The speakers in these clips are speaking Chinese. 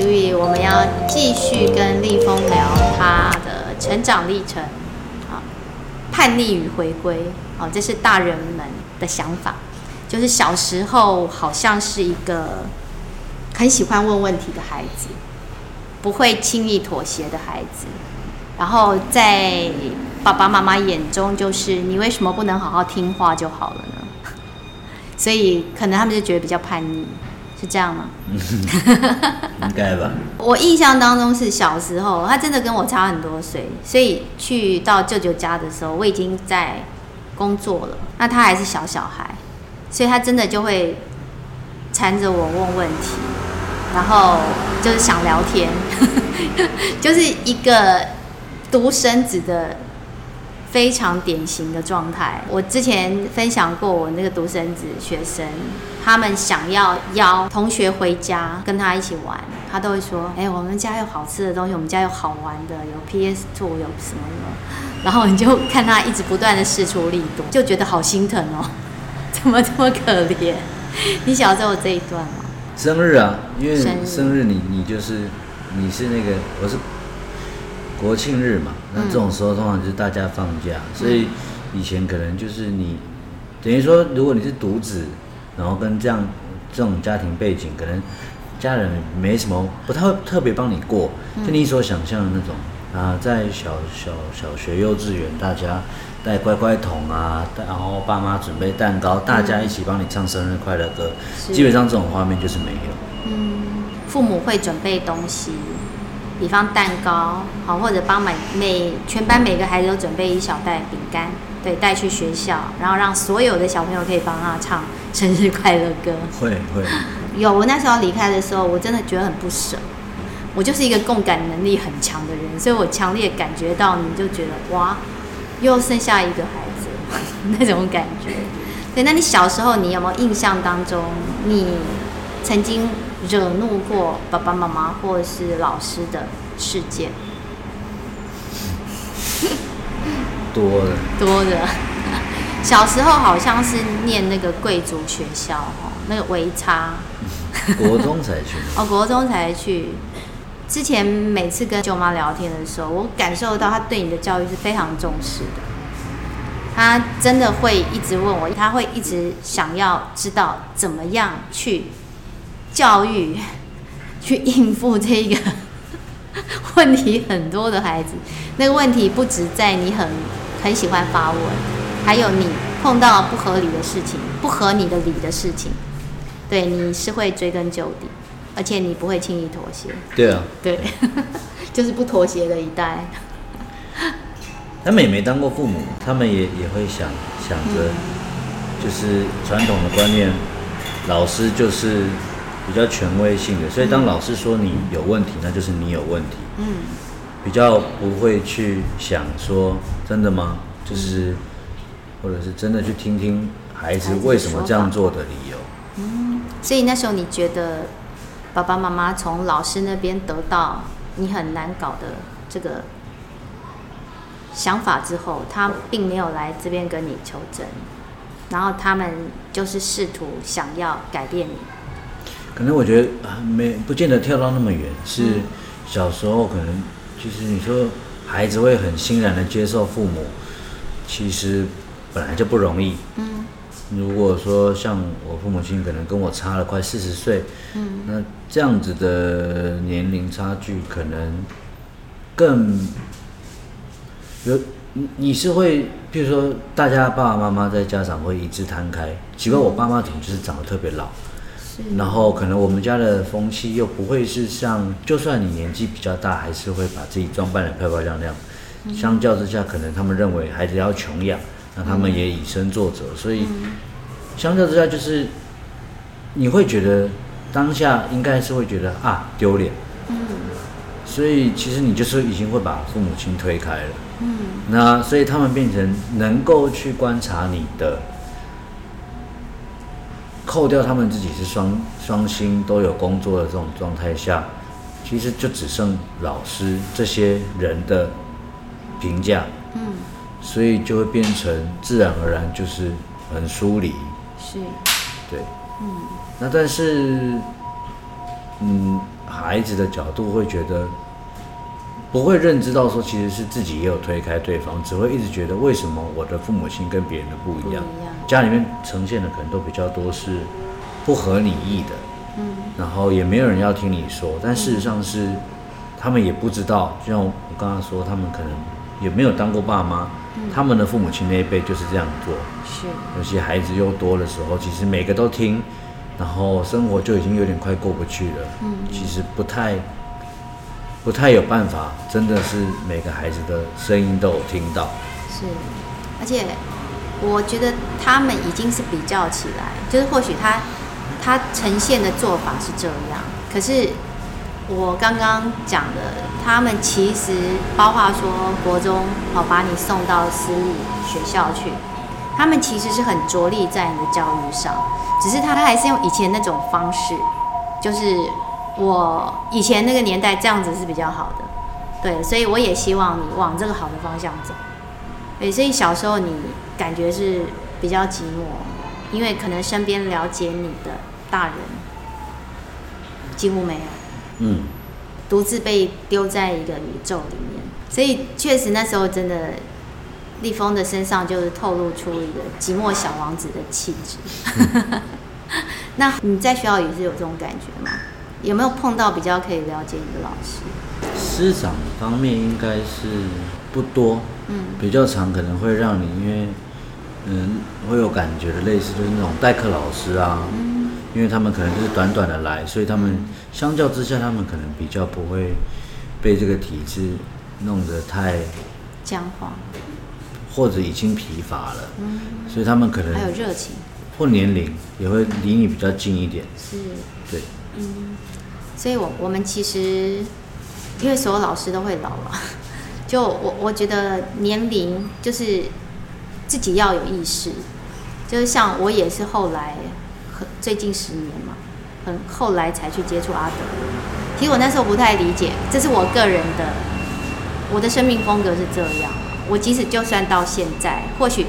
所以我们要继续跟立峰聊他的成长历程，啊，叛逆与回归，哦，这是大人们的想法，就是小时候好像是一个很喜欢问问题的孩子，不会轻易妥协的孩子，然后在爸爸妈妈眼中，就是你为什么不能好好听话就好了呢？所以可能他们就觉得比较叛逆。是这样吗？应该吧。我印象当中是小时候，他真的跟我差很多岁，所以去到舅舅家的时候，我已经在工作了，那他还是小小孩，所以他真的就会缠着我问问题，然后就是想聊天，就是一个独生子的。非常典型的状态。我之前分享过，我那个独生子学生，他们想要邀同学回家跟他一起玩，他都会说：“哎，我们家有好吃的东西，我们家有好玩的，有 PS Two，有什么什么。” 然后你就看他一直不断的试出力度，就觉得好心疼哦，怎么这么可怜？你小时候有这一段吗？生日啊，因为生日你你就是你是那个我是。国庆日嘛，那这种时候通常就是大家放假，嗯、所以以前可能就是你等于说，如果你是独子，然后跟这样这种家庭背景，可能家人没什么，不太会特别帮你过，就你所想象的那种。啊，在小小小学、幼稚园，大家带乖乖桶啊，然后爸妈准备蛋糕，大家一起帮你唱生日快乐歌，嗯、基本上这种画面就是没有。嗯，父母会准备东西。比方蛋糕，好，或者帮每每全班每个孩子都准备一小袋饼干，对，带去学校，然后让所有的小朋友可以帮他唱生日快乐歌。会会。有，我那时候离开的时候，我真的觉得很不舍。我就是一个共感能力很强的人，所以我强烈感觉到，你就觉得哇，又剩下一个孩子 那种感觉。对，那你小时候你有没有印象当中，你曾经？惹怒过爸爸妈妈或者是老师的事件，多的多的。小时候好像是念那个贵族学校哦，那个维差。国中才去。哦，国中才去。之前每次跟舅妈聊天的时候，我感受到她对你的教育是非常重视的。她真的会一直问我，她会一直想要知道怎么样去。教育去应付这个 问题很多的孩子，那个问题不止在你很很喜欢发问，还有你碰到不合理的事情、不合你的理的事情，对，你是会追根究底，而且你不会轻易妥协。对啊，对，就是不妥协的一代。他们也没当过父母，他们也也会想想着，就是传统的观念，老师就是。比较权威性的，所以当老师说你有问题，那就是你有问题。嗯，比较不会去想说真的吗？就是，或者是真的去听听孩子为什么这样做的理由。嗯，所以那时候你觉得爸爸妈妈从老师那边得到你很难搞的这个想法之后，他并没有来这边跟你求证，然后他们就是试图想要改变你。可能我觉得没不见得跳到那么远，是小时候可能其实你说孩子会很欣然的接受父母，其实本来就不容易。嗯，如果说像我父母亲可能跟我差了快四十岁，嗯，那这样子的年龄差距可能更有你你是会，比如说大家爸爸妈妈在家长会一致摊开，奇怪我爸妈怎么就是长得特别老？然后可能我们家的风气又不会是像，就算你年纪比较大，还是会把自己装扮的漂漂亮亮。相较之下，可能他们认为孩子要穷养，那他们也以身作则。所以相较之下，就是你会觉得当下应该是会觉得啊丢脸。所以其实你就是已经会把父母亲推开了。那所以他们变成能够去观察你的。扣掉他们自己是双双薪都有工作的这种状态下，其实就只剩老师这些人的评价，嗯，所以就会变成自然而然就是很疏离，是，对，嗯，那但是，嗯，孩子的角度会觉得，不会认知到说其实是自己也有推开对方，只会一直觉得为什么我的父母亲跟别人的不一样，不一样，家里面呈现的可能都比较多是不合你意的，嗯，然后也没有人要听你说，但事实上是他们也不知道，就像我刚刚说，他们可能也没有当过爸妈。他们的父母亲那一辈就是这样做，是有些孩子又多的时候，其实每个都听，然后生活就已经有点快过不去了。嗯，其实不太不太有办法，真的是每个孩子的声音都有听到。是，而且我觉得他们已经是比较起来，就是或许他他呈现的做法是这样，可是。我刚刚讲的，他们其实包括说国中，好把你送到私立学校去，他们其实是很着力在你的教育上，只是他还是用以前那种方式，就是我以前那个年代这样子是比较好的，对，所以我也希望你往这个好的方向走，对，所以小时候你感觉是比较寂寞，因为可能身边了解你的大人几乎没有。嗯，独自被丢在一个宇宙里面，所以确实那时候真的，立峰的身上就是透露出一个寂寞小王子的气质。嗯、那你在学校也是有这种感觉吗？有没有碰到比较可以了解你的老师？师长方面应该是不多，嗯，比较长可能会让你因为，嗯，会有感觉的类似就是那种代课老师啊。嗯。因为他们可能就是短短的来，所以他们相较之下，他们可能比较不会被这个体制弄得太僵化，或者已经疲乏了。嗯，所以他们可能还有热情，或年龄也会离你比较近一点。是，对，嗯，所以我我们其实因为所有老师都会老了，就我我觉得年龄就是自己要有意识，就是像我也是后来很。最近十年嘛，很后来才去接触阿德。其实我那时候不太理解，这是我个人的，我的生命风格是这样。我即使就算到现在，或许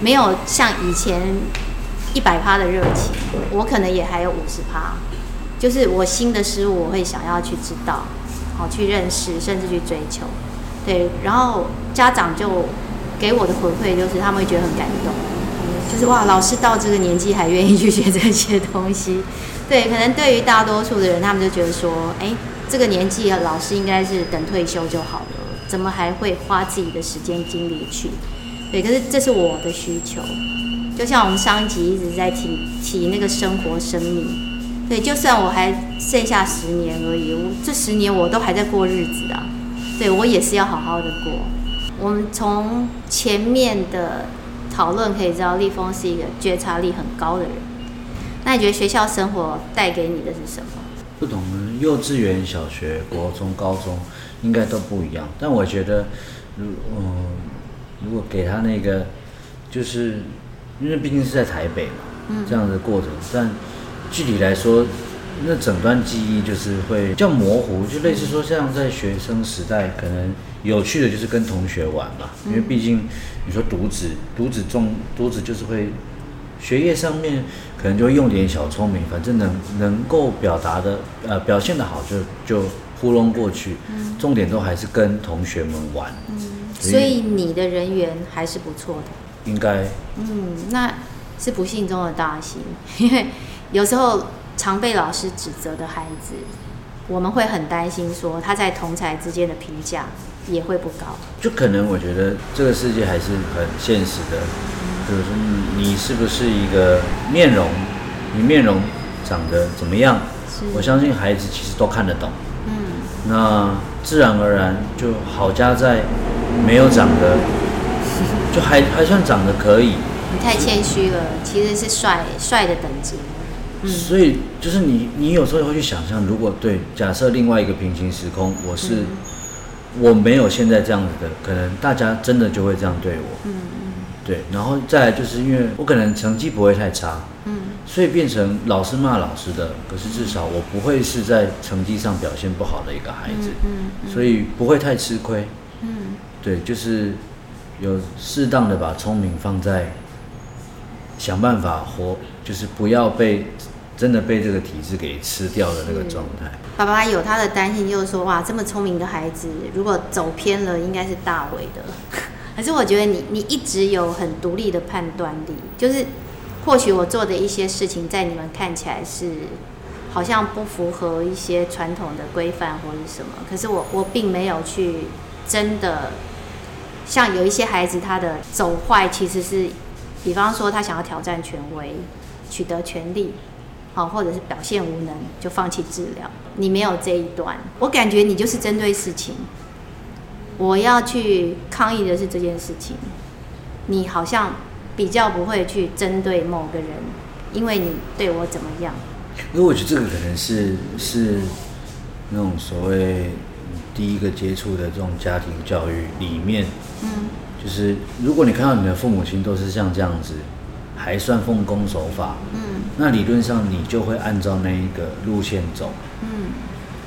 没有像以前一百趴的热情，我可能也还有五十趴。就是我新的事物，我会想要去知道，好去认识，甚至去追求。对，然后家长就给我的回馈就是，他们会觉得很感动。就是哇，老师到这个年纪还愿意去学这些东西，对，可能对于大多数的人，他们就觉得说，哎，这个年纪老师应该是等退休就好了，怎么还会花自己的时间精力去？对，可是这是我的需求，就像我们上一集一直在提提那个生活生命，对，就算我还剩下十年而已，我这十年我都还在过日子啊，对，我也是要好好的过。我们从前面的。讨论可以知道，立峰是一个觉察力很高的人。那你觉得学校生活带给你的是什么？不同幼稚园、小学、国中、高中应该都不一样。但我觉得，如嗯，如果给他那个，就是因为毕竟是在台北嘛，这样的过程。但具体来说，那整段记忆就是会比较模糊，就类似说像在学生时代，可能有趣的就是跟同学玩嘛，因为毕竟。你说独子，独子重，独子就是会学业上面可能就会用点小聪明，反正能能够表达的呃表现的好就就糊弄过去，嗯，重点都还是跟同学们玩，嗯，所以你的人缘还是不错的，应该，嗯，那是不幸中的大幸，因为有时候常被老师指责的孩子，我们会很担心说他在同才之间的评价。也会不高，就可能我觉得这个世界还是很现实的，就是说你是不是一个面容，你面容长得怎么样？我相信孩子其实都看得懂。嗯，那自然而然就好加在没有长得，就还还算长得可以。你太谦虚了，其实是帅帅的等级。嗯，所以就是你你有时候会去想象，如果对假设另外一个平行时空，我是。嗯我没有现在这样子的，可能大家真的就会这样对我。嗯嗯。对，然后再来就是因为我可能成绩不会太差，嗯，所以变成老师骂老师的，可是至少我不会是在成绩上表现不好的一个孩子，嗯嗯，所以不会太吃亏。嗯，对，就是有适当的把聪明放在想办法活，就是不要被真的被这个体制给吃掉的那个状态。爸爸有他的担心，就是说，哇，这么聪明的孩子，如果走偏了，应该是大伟的。可是我觉得你你一直有很独立的判断力，就是或许我做的一些事情，在你们看起来是好像不符合一些传统的规范或者什么，可是我我并没有去真的像有一些孩子他的走坏，其实是比方说他想要挑战权威，取得权利。好，或者是表现无能就放弃治疗，你没有这一段，我感觉你就是针对事情。我要去抗议的是这件事情，你好像比较不会去针对某个人，因为你对我怎么样？因为我觉得这个可能是是那种所谓第一个接触的这种家庭教育里面，嗯，就是如果你看到你的父母亲都是像这样子。还算奉公守法，嗯，那理论上你就会按照那一个路线走，嗯，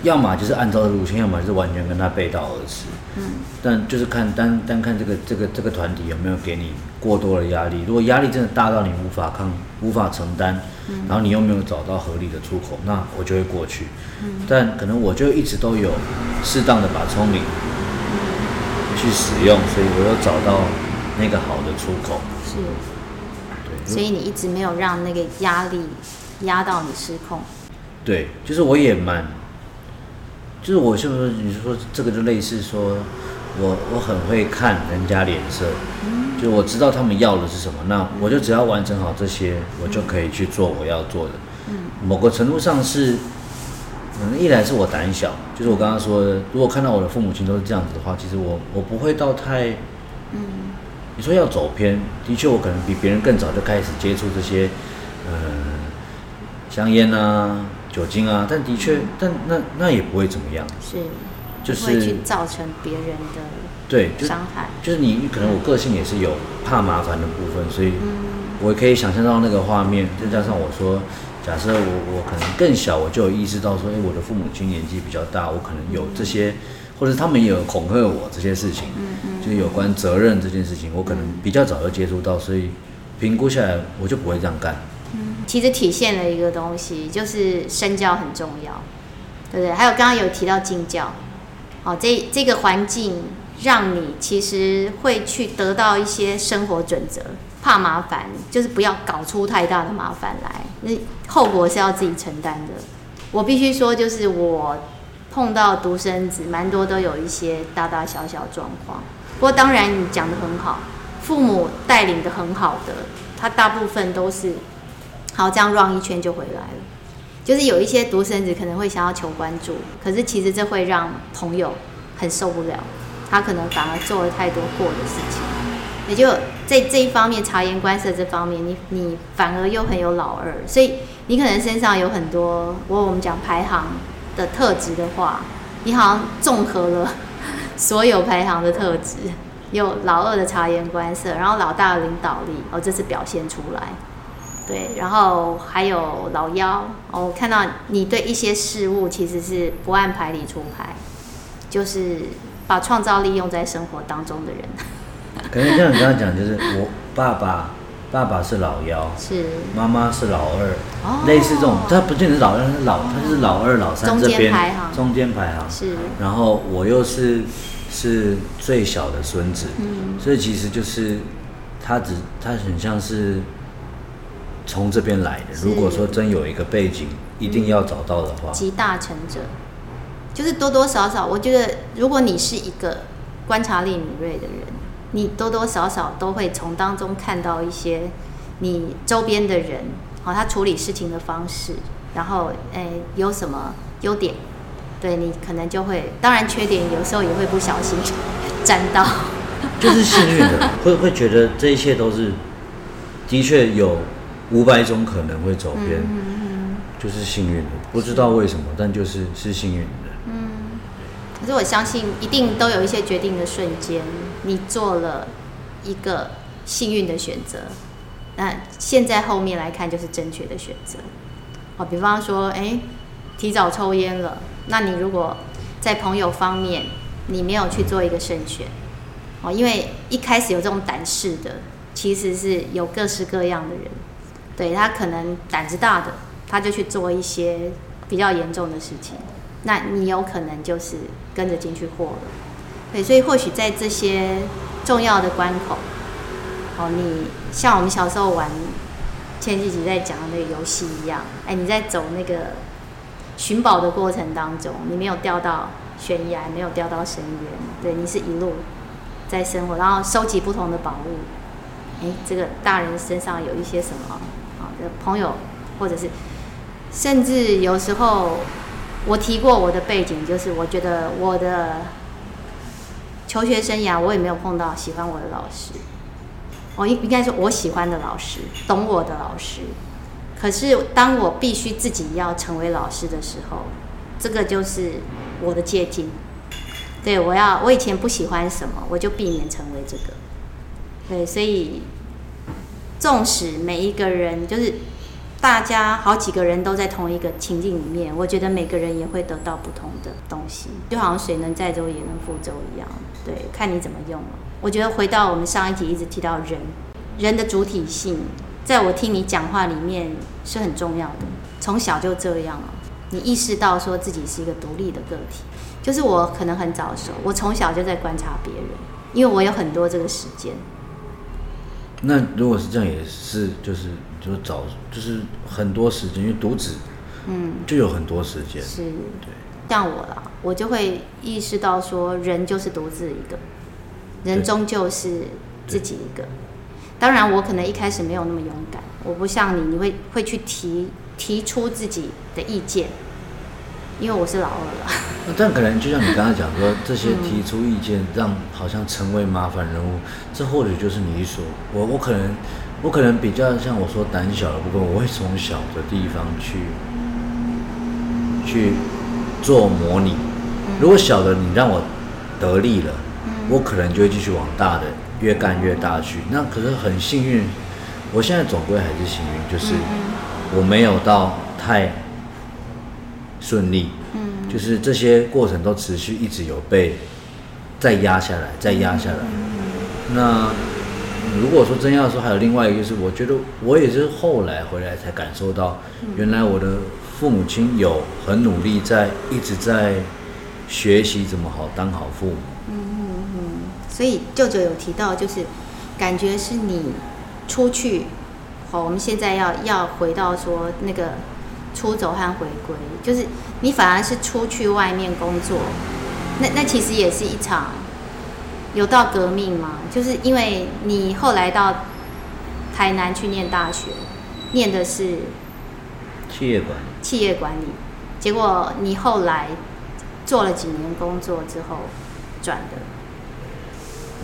要么就是按照路线，要么就是完全跟他背道而驰，嗯，但就是看单单看这个这个这个团体有没有给你过多的压力，如果压力真的大到你无法抗、无法承担，嗯，然后你又没有找到合理的出口，那我就会过去，嗯，但可能我就一直都有适当的把聪明去使用，所以我又找到那个好的出口，是。所以你一直没有让那个压力压到你失控。对，就是我也蛮，就是我是不是你说这个就类似说，我我很会看人家脸色，嗯，就我知道他们要的是什么，那我就只要完成好这些，我就可以去做我要做的。嗯，某个程度上是，嗯，一来是我胆小，就是我刚刚说的，如果看到我的父母亲都是这样子的话，其实我我不会到太，嗯。你说要走偏，的确我可能比别人更早就开始接触这些，呃，香烟啊、酒精啊，但的确，但那那也不会怎么样，是，就是会去造成别人的对伤害，就是你可能我个性也是有怕麻烦的部分，所以我可以想象到那个画面，再加上我说，假设我我可能更小，我就有意识到说，哎，我的父母亲年纪比较大，我可能有这些。或者他们也有恐吓我这些事情，就有关责任这件事情，我可能比较早就接触到，所以评估下来我就不会这样干。嗯，其实体现了一个东西，就是身教很重要，对不对？还有刚刚有提到敬教，哦，这这个环境让你其实会去得到一些生活准则，怕麻烦，就是不要搞出太大的麻烦来，那后果是要自己承担的。我必须说，就是我。碰到独生子，蛮多都有一些大大小小状况。不过当然你讲得很好，父母带领得很好的，他大部分都是好这样绕一圈就回来了。就是有一些独生子可能会想要求关注，可是其实这会让朋友很受不了，他可能反而做了太多过的事情。也就在这一方面察言观色这方面，你你反而又很有老二，所以你可能身上有很多我我们讲排行的特质的话，你好像综合了 所有排行的特质，有老二的察言观色，然后老大的领导力，哦，这次表现出来，对，然后还有老幺，哦，我看到你对一些事物其实是不按牌理出牌，就是把创造力用在生活当中的人。可能像你刚刚讲，就是我爸爸。爸爸是老幺，是妈妈是老二，哦，类似这种，他不见得是老二，他是老，他是老二老三这边中间排行，中间排行是。然后我又是是最小的孙子，嗯，所以其实就是他只他很像是从这边来的。如果说真有一个背景，一定要找到的话，集大成者，就是多多少少，我觉得如果你是一个观察力敏锐的人。你多多少少都会从当中看到一些你周边的人，好，他处理事情的方式，然后，诶，有什么优点，对你可能就会，当然缺点有时候也会不小心 沾到，就是幸运的，会会觉得这一切都是，的确有五百种可能会走偏，嗯，就是幸运的，不知道为什么，但就是是幸运的。可是我相信，一定都有一些决定的瞬间，你做了一个幸运的选择。那现在后面来看，就是正确的选择。好，比方说，哎，提早抽烟了，那你如果在朋友方面，你没有去做一个慎选，哦，因为一开始有这种胆识的，其实是有各式各样的人，对，他可能胆子大的，他就去做一些比较严重的事情，那你有可能就是跟着进去祸了。对，所以或许在这些重要的关口，哦，你像我们小时候玩前几集在讲的那个游戏一样，哎，你在走那个寻宝的过程当中，你没有掉到悬崖，没有掉到深渊，对，你是一路在生活，然后收集不同的宝物。哎，这个大人身上有一些什么啊？的朋友，或者是甚至有时候我提过我的背景，就是我觉得我的求学生涯，我也没有碰到喜欢我的老师。我应应该说我喜欢的老师，懂我的老师。可是当我必须自己要成为老师的时候，这个就是我的捷径。对，我要我以前不喜欢什么，我就避免成为这个。对，所以纵使每一个人就是大家好几个人都在同一个情境里面，我觉得每个人也会得到不同的东西，就好像水能载舟也能覆舟一样。对，看你怎么用了。我觉得回到我们上一集一直提到人，人的主体性，在我听你讲话里面是很重要的。从小就这样了，你意识到说自己是一个独立的个体，就是我可能很早熟，我从小就在观察别人，因为我有很多这个时间。那如果是这样，也是就是就是早就是很多时间，因为独子，嗯，就有很多时间。是，对。像我啦，我就会意识到说，人就是独自一个，人终究是自己一个。当然，我可能一开始没有那么勇敢，我不像你，你会会去提提出自己的意见。因为我是老二了，那但可能就像你刚才讲说，这些提出意见让好像成为麻烦人物，这或许就是你所我我可能我可能比较像我说胆小的部分，我会从小的地方去去做模拟。如果小的你让我得力了，我可能就会继续往大的越干越大去。那可是很幸运，我现在总归还是幸运，就是我没有到太。顺利，嗯，就是这些过程都持续一直有被再压下来，再压下来。那如果说真要说，还有另外一个，就是我觉得我也是后来回来才感受到，原来我的父母亲有很努力在一直在学习怎么好当好父母。所以舅舅有提到，就是感觉是你出去，好，我们现在要要回到说那个。出走和回归，就是你反而是出去外面工作，那那其实也是一场有到革命吗？就是因为你后来到台南去念大学，念的是企业管理，企业管理，结果你后来做了几年工作之后转的，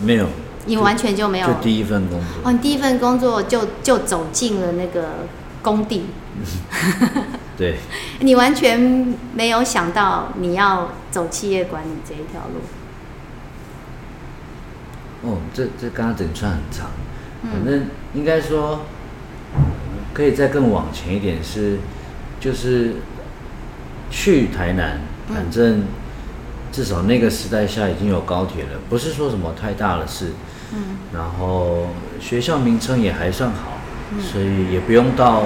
没有，你完全就没有，就第一份工作。哦，你第一份工作就就走进了那个工地。对，你完全没有想到你要走企业管理这一条路。哦，这这刚刚整串很长，反正应该说可以再更往前一点是，就是去台南，反正至少那个时代下已经有高铁了，不是说什么太大的事。嗯，然后学校名称也还算好，所以也不用到。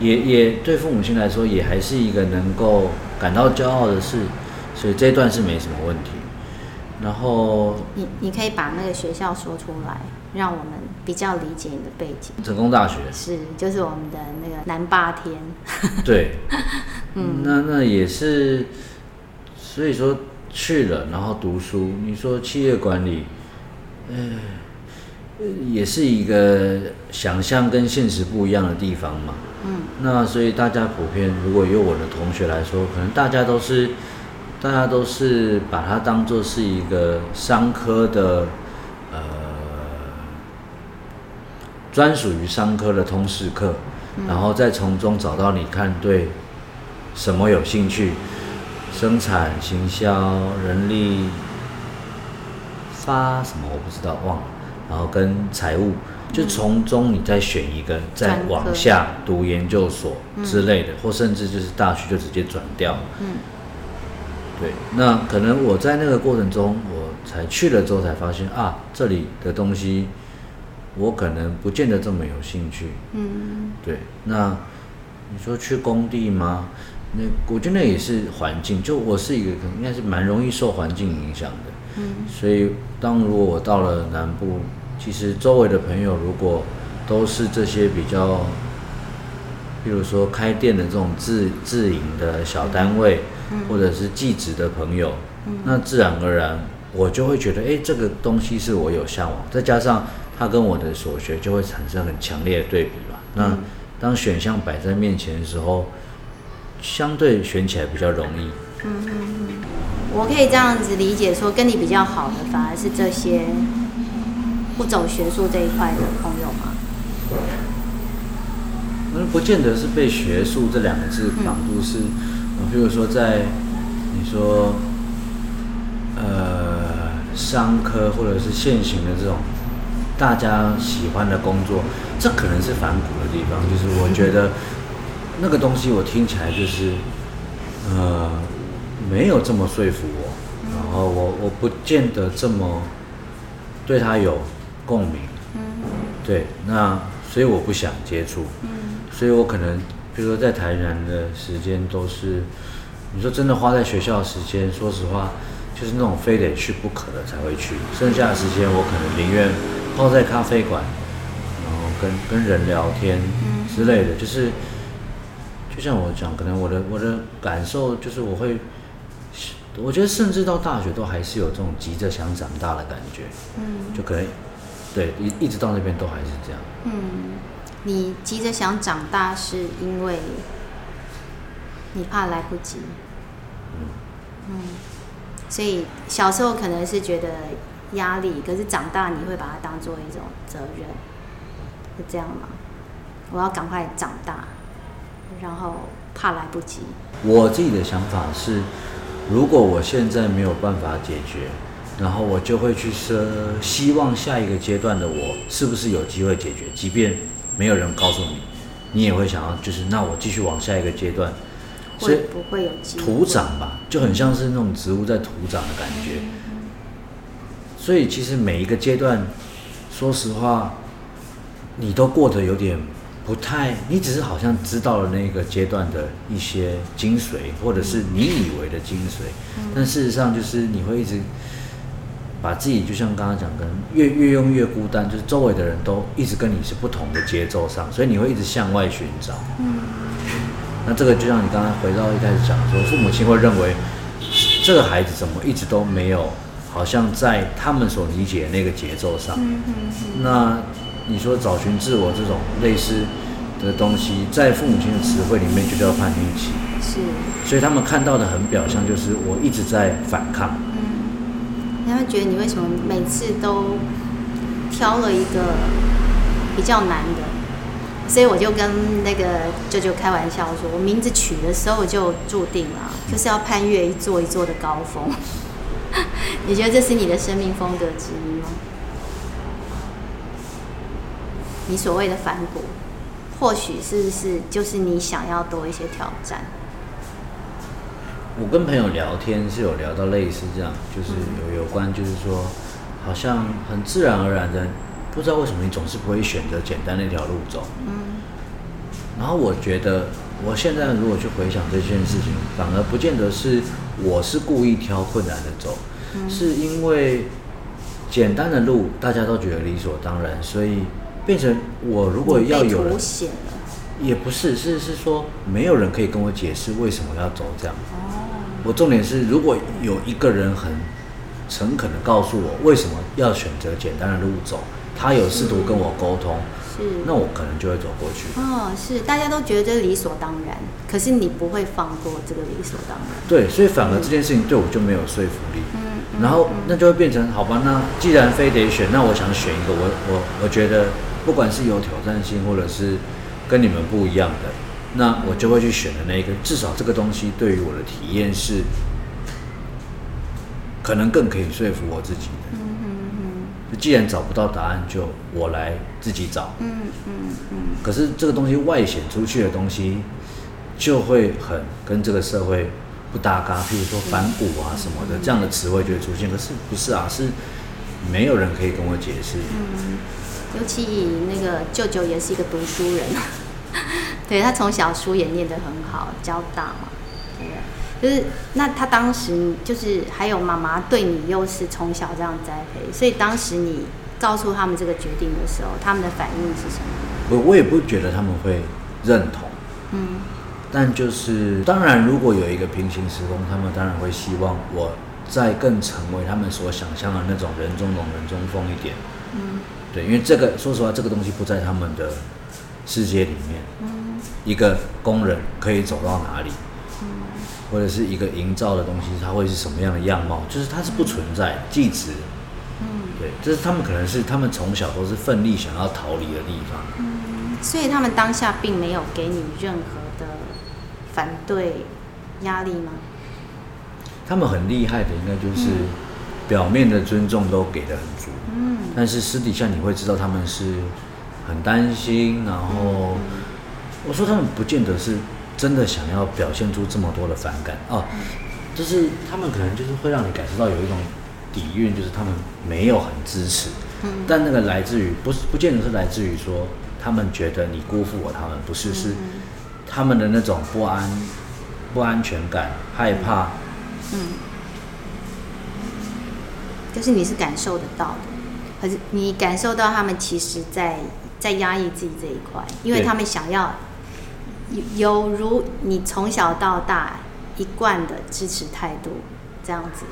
也也对父母亲来说，也还是一个能够感到骄傲的事，所以这一段是没什么问题。然后你你可以把那个学校说出来，让我们比较理解你的背景。成功大学是，就是我们的那个南霸天。对，嗯，那那也是，所以说去了，然后读书。你说企业管理，嗯，也是一个想象跟现实不一样的地方嘛。嗯，那所以大家普遍，如果有我的同学来说，可能大家都是，大家都是把它当做是一个商科的，呃，专属于商科的通识课，然后再从中找到你看对什么有兴趣，生产、行销、人力发什么我不知道忘了，然后跟财务。就从中你再选一个，再往下读研究所之类的，或甚至就是大学就直接转掉。嗯，对，那可能我在那个过程中，我才去了之后才发现啊，这里的东西我可能不见得这么有兴趣。嗯，对，那你说去工地吗？那我觉得那也是环境。就我是一个应该是蛮容易受环境影响的。嗯。所以当如果我到了南部，其实周围的朋友如果都是这些比较，比如说开店的这种自自营的小单位，嗯、或者是技职的朋友，嗯、那自然而然我就会觉得，哎，这个东西是我有向往。再加上他跟我的所学就会产生很强烈的对比吧。那、嗯、当选项摆在面前的时候，相对选起来比较容易。嗯嗯嗯，我可以这样子理解说，跟你比较好的反而是这些不走学术这一块的朋友吗？那不见得是被学术这两个字绑住，是，嗯，比如说在你说呃商科或者是现行的这种大家喜欢的工作，这可能是反骨的地方，就是我觉得。那个东西我听起来就是，呃，没有这么说服我，然后我我不见得这么对他有共鸣，对，那所以我不想接触，所以我可能比如说在台南的时间都是，你说真的花在学校的时间，说实话就是那种非得去不可的才会去，剩下的时间我可能宁愿泡在咖啡馆，然后跟跟人聊天之类的，就是。就像我讲，可能我的我的感受就是，我会，我觉得甚至到大学都还是有这种急着想长大的感觉，嗯，就可能，对，一一直到那边都还是这样。嗯，你急着想长大是因为你怕来不及，嗯，嗯，所以小时候可能是觉得压力，可是长大你会把它当做一种责任，是这样吗？我要赶快长大。然后怕来不及。我自己的想法是，如果我现在没有办法解决，然后我就会去设，希望下一个阶段的我是不是有机会解决？即便没有人告诉你，你也会想要，就是那我继续往下一个阶段。会不会有机会？土长吧，就很像是那种植物在土长的感觉。所以其实每一个阶段，说实话，你都过得有点。不太，你只是好像知道了那个阶段的一些精髓，或者是你以为的精髓，但事实上就是你会一直把自己，就像刚刚讲的，越越用越孤单，就是周围的人都一直跟你是不同的节奏上，所以你会一直向外寻找。嗯，那这个就像你刚刚回到一开始讲说，父母亲会认为这个孩子怎么一直都没有，好像在他们所理解的那个节奏上。嗯嗯嗯，那。你说找寻自我这种类似的东西，在父母亲的词汇里面就叫叛逆期。是。所以他们看到的很表象，就是我一直在反抗。嗯。他们觉得你为什么每次都挑了一个比较难的？所以我就跟那个舅舅开玩笑说，我名字取的时候就注定了，就是要攀越一座一座的高峰。你觉得这是你的生命风格之一吗？你所谓的反骨，或许是不是就是你想要多一些挑战？我跟朋友聊天是有聊到类似这样，就是有有关，就是说，好像很自然而然的，不知道为什么你总是不会选择简单那条路走。嗯。然后我觉得，我现在如果去回想这件事情，反而不见得是我是故意挑困难的走，是因为简单的路大家都觉得理所当然，所以。变成我如果要有人，也不是，是是说没有人可以跟我解释为什么要走这样。我重点是，如果有一个人很诚恳的告诉我为什么要选择简单的路走，他有试图跟我沟通，是，那我可能就会走过去。哦，是，大家都觉得这理所当然，可是你不会放过这个理所当然。对，所以反而这件事情对我就没有说服力。嗯，然后那就会变成好吧，那既然非得选，那我想选一个我我我觉得。不管是有挑战性，或者是跟你们不一样的，那我就会去选的那一个。至少这个东西对于我的体验是，可能更可以说服我自己的。嗯嗯嗯。既然找不到答案，就我来自己找。嗯嗯嗯。可是这个东西外显出去的东西，就会很跟这个社会不搭嘎。譬如说反骨啊什么的，这样的词汇就会出现。可是不是啊？是没有人可以跟我解释。嗯。尤其以那个舅舅也是一个读书人，对，他从小书也念得很好，交大嘛，对不对？就是那他当时就是还有妈妈对你又是从小这样栽培，所以当时你告诉他们这个决定的时候，他们的反应是什么？我我也不觉得他们会认同，嗯，但就是当然，如果有一个平行时空，他们当然会希望我再更成为他们所想象的那种人中龙、人中凤一点，嗯，对，因为这个说实话，这个东西不在他们的世界里面，嗯，一个工人可以走到哪里？或者是一个营造的东西，它会是什么样的样貌？就是它是不存在，即值。嗯，对，这是他们可能是他们从小都是奋力想要逃离的地方。嗯，所以他们当下并没有给你任何的反对压力吗？他们很厉害的，应该就是表面的尊重都给的很足。嗯，但是私底下你会知道他们是很担心，然后我说他们不见得是。真的想要表现出这么多的反感。哦，就是他们可能就是会让你感受到有一种底蕴，就是他们没有很支持，嗯，但那个来自于不是不见得是来自于说他们觉得你辜负我，他们不是，是他们的那种不安、不安全感、害怕，嗯，就是你是感受得到的，可是你感受到他们其实在在压抑自己这一块，因为他们想要。有如你从小到大一贯的支持态度这样子，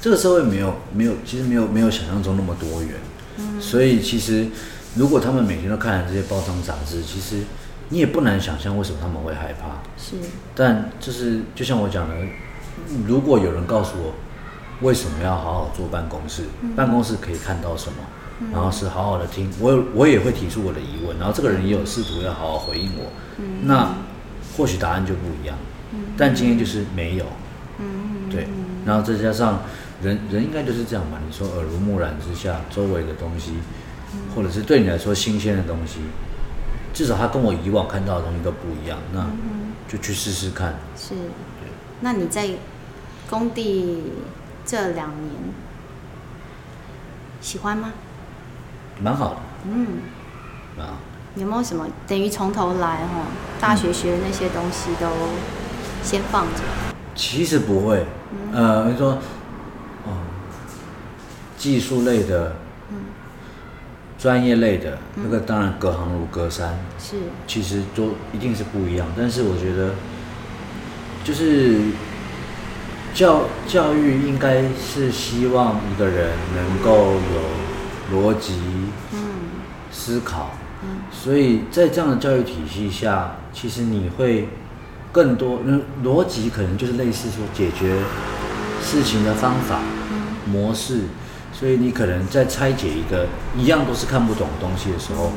这个社会没有没有，其实没有没有想象中那么多元。嗯，所以其实如果他们每天都看这些包装杂志，其实你也不难想象为什么他们会害怕。是，但就是就像我讲的，如果有人告诉我为什么要好好坐办公室，办公室可以看到什么？然后是好好的听，我我也会提出我的疑问，然后这个人也有试图要好好回应我，嗯、那或许答案就不一样，嗯、但今天就是没有，嗯、对，然后再加上人人应该就是这样嘛，你说耳濡目染之下，周围的东西，或者是对你来说新鲜的东西，至少他跟我以往看到的东西都不一样，那就去试试看。是，那你在工地这两年喜欢吗？蛮好的，嗯，啊，有没有什么等于从头来哈？大学学的那些东西都先放着？其实不会，嗯、呃，你说，哦，技术类的，嗯，专业类的，嗯、那个当然隔行如隔山，是，其实都一定是不一样。但是我觉得，就是教教育应该是希望一个人能够有。逻辑，嗯，思考，嗯，所以在这样的教育体系下，其实你会更多，嗯，逻辑可能就是类似说解决事情的方法，嗯，模式，所以你可能在拆解一个一样都是看不懂的东西的时候，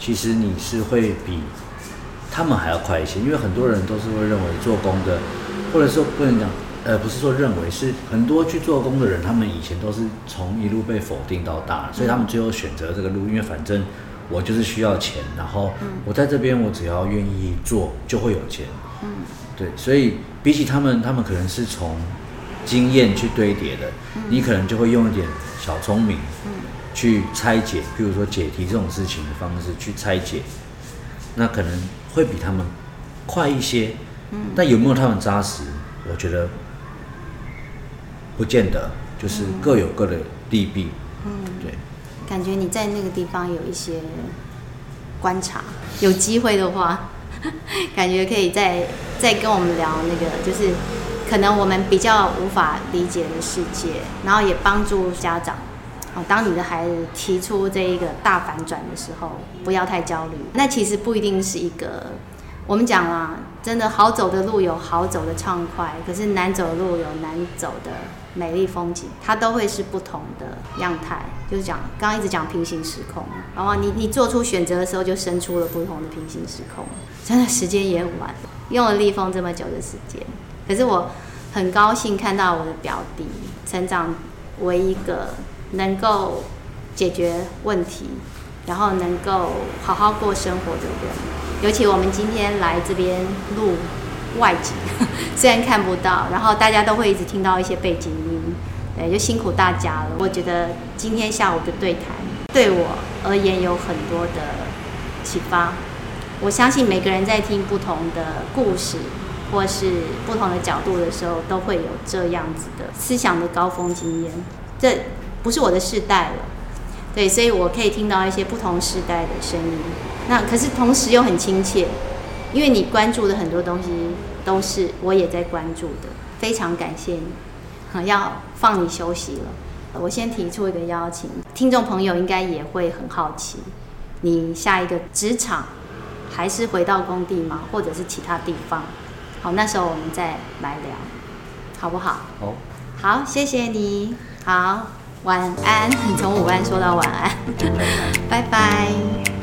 其实你是会比他们还要快一些，因为很多人都是会认为做工的，或者说不能讲。呃，不是说认为是很多去做工的人，他们以前都是从一路被否定到大，所以他们最后选择这个路，因为反正我就是需要钱，然后我在这边我只要愿意做就会有钱。嗯，对，所以比起他们，他们可能是从经验去堆叠的，你可能就会用一点小聪明，去拆解，比如说解题这种事情的方式去拆解，那可能会比他们快一些。嗯，但有没有他们扎实？我觉得。不见得，就是各有各的利弊。嗯，对。感觉你在那个地方有一些观察，有机会的话，感觉可以再再跟我们聊那个，就是可能我们比较无法理解的世界，然后也帮助家长。哦，当你的孩子提出这一个大反转的时候，不要太焦虑。那其实不一定是一个。我们讲啦，真的好走的路有好走的畅快，可是难走的路有难走的美丽风景，它都会是不同的样态。就是讲，刚刚一直讲平行时空，然后你你做出选择的时候，就生出了不同的平行时空。真的时间也晚，用了立峰这么久的时间，可是我很高兴看到我的表弟成长为一个能够解决问题，然后能够好好过生活的人。尤其我们今天来这边录外景，虽然看不到，然后大家都会一直听到一些背景音，对，就辛苦大家了。我觉得今天下午的对谈对我而言有很多的启发，我相信每个人在听不同的故事，或是不同的角度的时候，都会有这样子的思想的高峰经验。这不是我的世代了，对，所以我可以听到一些不同世代的声音。那可是同时又很亲切，因为你关注的很多东西都是我也在关注的。非常感谢你，好，要放你休息了。我先提出一个邀请，听众朋友应该也会很好奇，你下一个职场还是回到工地吗？或者是其他地方？好，那时候我们再来聊，好不好？好，好，谢谢你，好，晚安。你从午安说到晚安，拜拜。